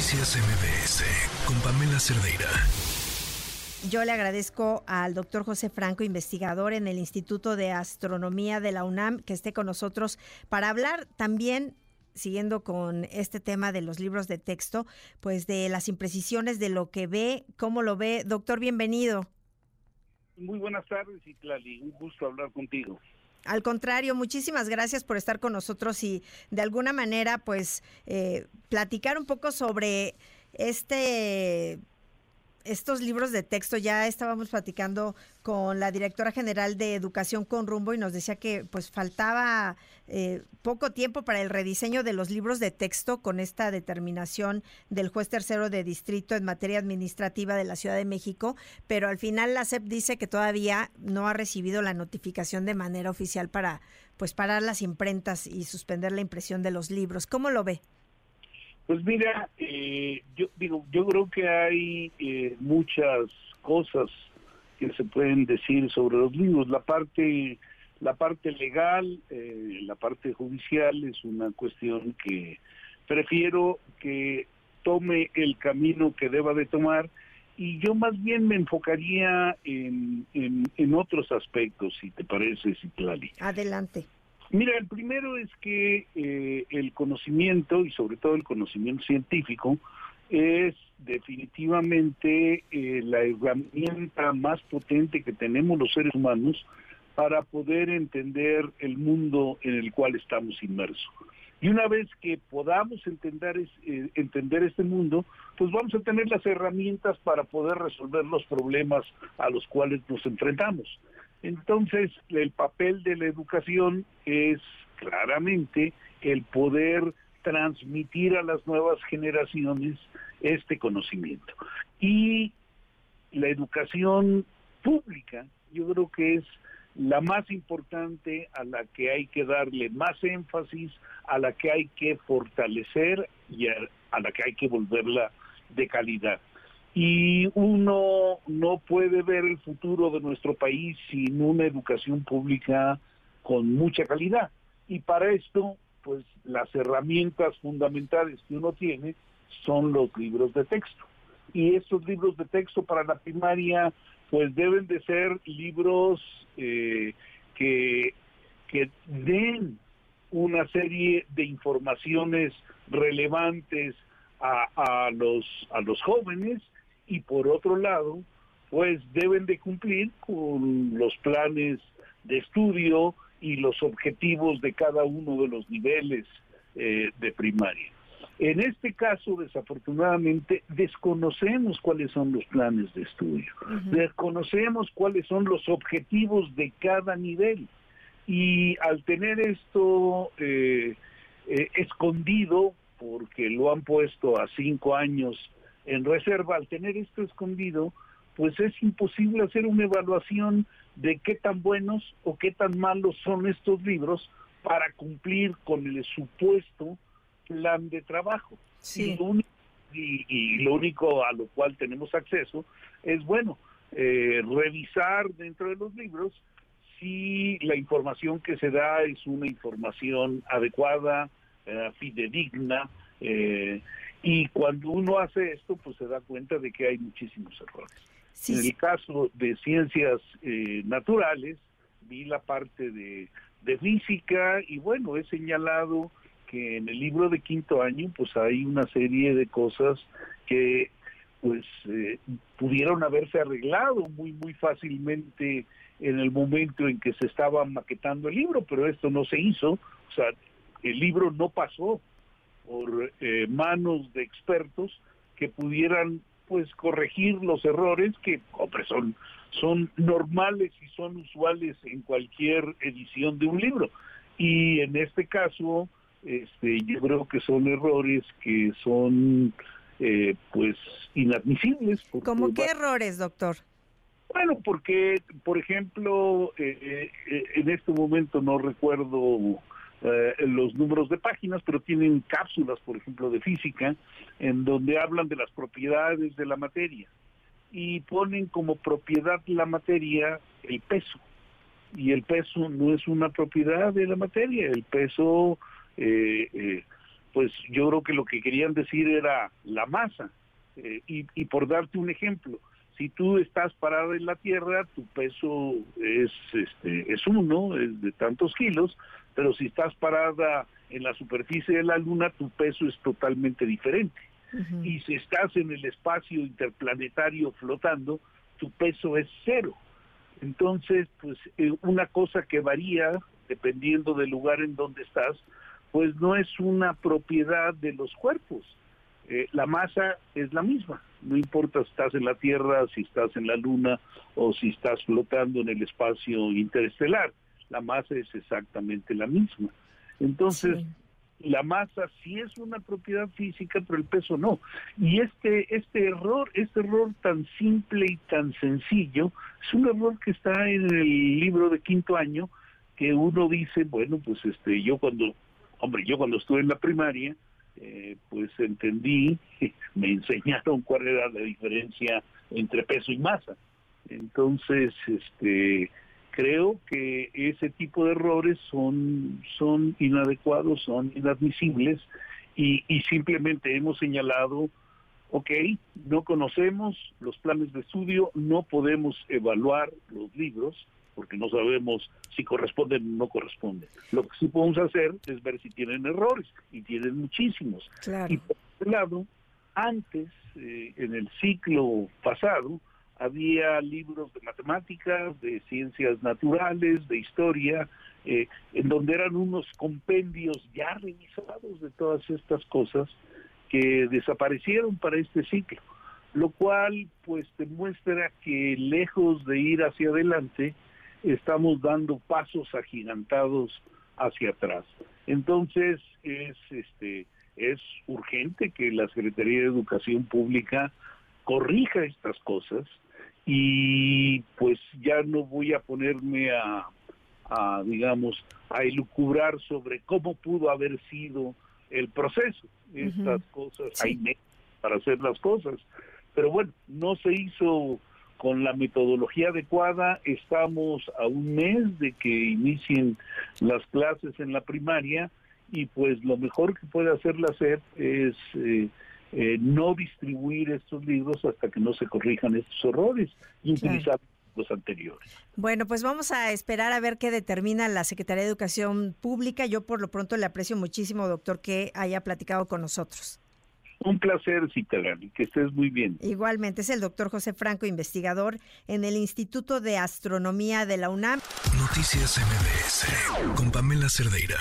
Noticias MBS con Pamela Cerdeira. Yo le agradezco al doctor José Franco, investigador en el Instituto de Astronomía de la UNAM, que esté con nosotros para hablar también siguiendo con este tema de los libros de texto, pues de las imprecisiones de lo que ve, cómo lo ve. Doctor, bienvenido. Muy buenas tardes, Itlali. Un gusto hablar contigo. Al contrario, muchísimas gracias por estar con nosotros y de alguna manera, pues, eh, platicar un poco sobre este estos libros de texto, ya estábamos platicando con la directora general de Educación con Rumbo y nos decía que pues faltaba eh, poco tiempo para el rediseño de los libros de texto con esta determinación del juez tercero de distrito en materia administrativa de la Ciudad de México, pero al final la SEP dice que todavía no ha recibido la notificación de manera oficial para pues parar las imprentas y suspender la impresión de los libros. ¿Cómo lo ve? Pues mira, eh, yo digo, yo creo que hay eh, muchas cosas que se pueden decir sobre los libros. La parte, la parte legal, eh, la parte judicial es una cuestión que prefiero que tome el camino que deba de tomar y yo más bien me enfocaría en, otros aspectos, si te parece, Citlali. Adelante. Mira, el primero es que eh, el conocimiento y sobre todo el conocimiento científico es definitivamente eh, la herramienta más potente que tenemos los seres humanos para poder entender el mundo en el cual estamos inmersos. Y una vez que podamos entender, eh, entender este mundo, pues vamos a tener las herramientas para poder resolver los problemas a los cuales nos enfrentamos. Entonces, el papel de la educación es claramente el poder transmitir a las nuevas generaciones este conocimiento. Y la educación pública, yo creo que es la más importante, a la que hay que darle más énfasis, a la que hay que fortalecer y a, la que hay que volverla de calidad y uno no puede ver el futuro de nuestro país sin una educación pública con mucha calidad. Y para esto, pues las herramientas fundamentales que uno tiene son los libros de texto. Y estos libros de texto para la primaria, pues deben de ser libros eh, que, que den una serie de informaciones relevantes a, a, los, a los jóvenes y por otro lado, pues deben de cumplir con los planes de estudio y los objetivos de cada uno de los niveles eh, de primaria. En este caso, desafortunadamente, desconocemos cuáles son los planes de estudio, desconocemos cuáles son los objetivos de cada nivel. Y al tener esto eh, eh, escondido, porque lo han puesto a cinco años en reserva, al tener esto escondido, pues es imposible hacer una evaluación de qué tan buenos o qué tan malos son estos libros para cumplir con el supuesto plan de trabajo. Y, lo único, a lo cual tenemos acceso es, bueno, eh, revisar dentro de los libros si la información que se da es una información adecuada, eh, fidedigna, eh, y cuando uno hace esto, pues se da cuenta de que hay muchísimos errores. en el caso de ciencias eh, naturales, vi la parte de, física y bueno, he señalado que en el libro de quinto año pues hay una serie de cosas que pues eh, pudieron haberse arreglado muy muy fácilmente en el momento en que se estaba maquetando el libro, pero esto no se hizo, o sea, el libro no pasó por eh, manos de expertos que pudieran pues corregir los errores que hombre, son son normales y son usuales en cualquier edición de un libro y en este caso este yo creo que son errores que son eh, pues inadmisibles ¿Cómo qué errores doctor? Bueno, porque, por ejemplo, eh, en este momento no recuerdo eh, los números de páginas, pero tienen cápsulas, por ejemplo, de física, en donde hablan de las propiedades de la materia y ponen como propiedad la materia el peso. Y el peso no es una propiedad de la materia, el peso eh, eh, pues yo creo que lo que querían decir era la masa. Eh, y, por darte un ejemplo, si tú estás parada en la tierra, tu peso es este es uno, es de tantos kilos, pero si estás parada en la superficie de la luna, tu peso es totalmente diferente. Y si estás en el espacio interplanetario flotando, tu peso es cero. Entonces, pues eh, una cosa que varía dependiendo del lugar en donde estás, pues no es una propiedad de los cuerpos. Eh, la masa es la misma, no importa si estás en la Tierra, si estás en la Luna o si estás flotando en el espacio interestelar, la masa es exactamente la misma. Entonces, la masa sí es una propiedad física, pero el peso no. Y este, este error, este error tan simple y tan sencillo, es un error que está en el libro de quinto año, que uno dice, bueno, pues este, yo cuando, hombre, yo cuando estuve en la primaria, eh, pues entendí, me enseñaron cuál era la diferencia entre peso y masa. Entonces, este, creo que ese tipo de errores son, son inadecuados, son inadmisibles y, y simplemente hemos señalado, ok, no conocemos los planes de estudio, no podemos evaluar los libros porque no sabemos si corresponden o no corresponden. Lo que sí podemos hacer es ver si tienen errores y tienen muchísimos. Y por otro lado, antes, eh, en el ciclo pasado, había libros de matemáticas, de ciencias naturales, de historia, eh, en donde eran unos compendios ya revisados de todas estas cosas que desaparecieron para este ciclo, lo cual pues demuestra que lejos de ir hacia adelante, estamos dando pasos agigantados hacia atrás. Entonces es este es urgente que la Secretaría de Educación Pública corrija estas cosas y pues ya no voy a ponerme a, digamos, a elucubrar sobre cómo pudo haber sido el proceso. Estas cosas, hay para hacer las cosas. Pero bueno, no se hizo con la metodología adecuada. Estamos a un mes de que inicien las clases en la primaria y pues lo mejor que puede hacer la SEP es... Eh, eh, no distribuir estos libros hasta que no se corrijan estos errores y utilizar los anteriores. Bueno, pues vamos a esperar a ver qué determina la Secretaría de Educación Pública. Yo por lo pronto le aprecio muchísimo, doctor, que haya platicado con nosotros. Un placer, y que estés muy bien. Igualmente, es el doctor José Franco, investigador en el Instituto de Astronomía de la UNAM. Noticias MBS con Pamela Cerdeira.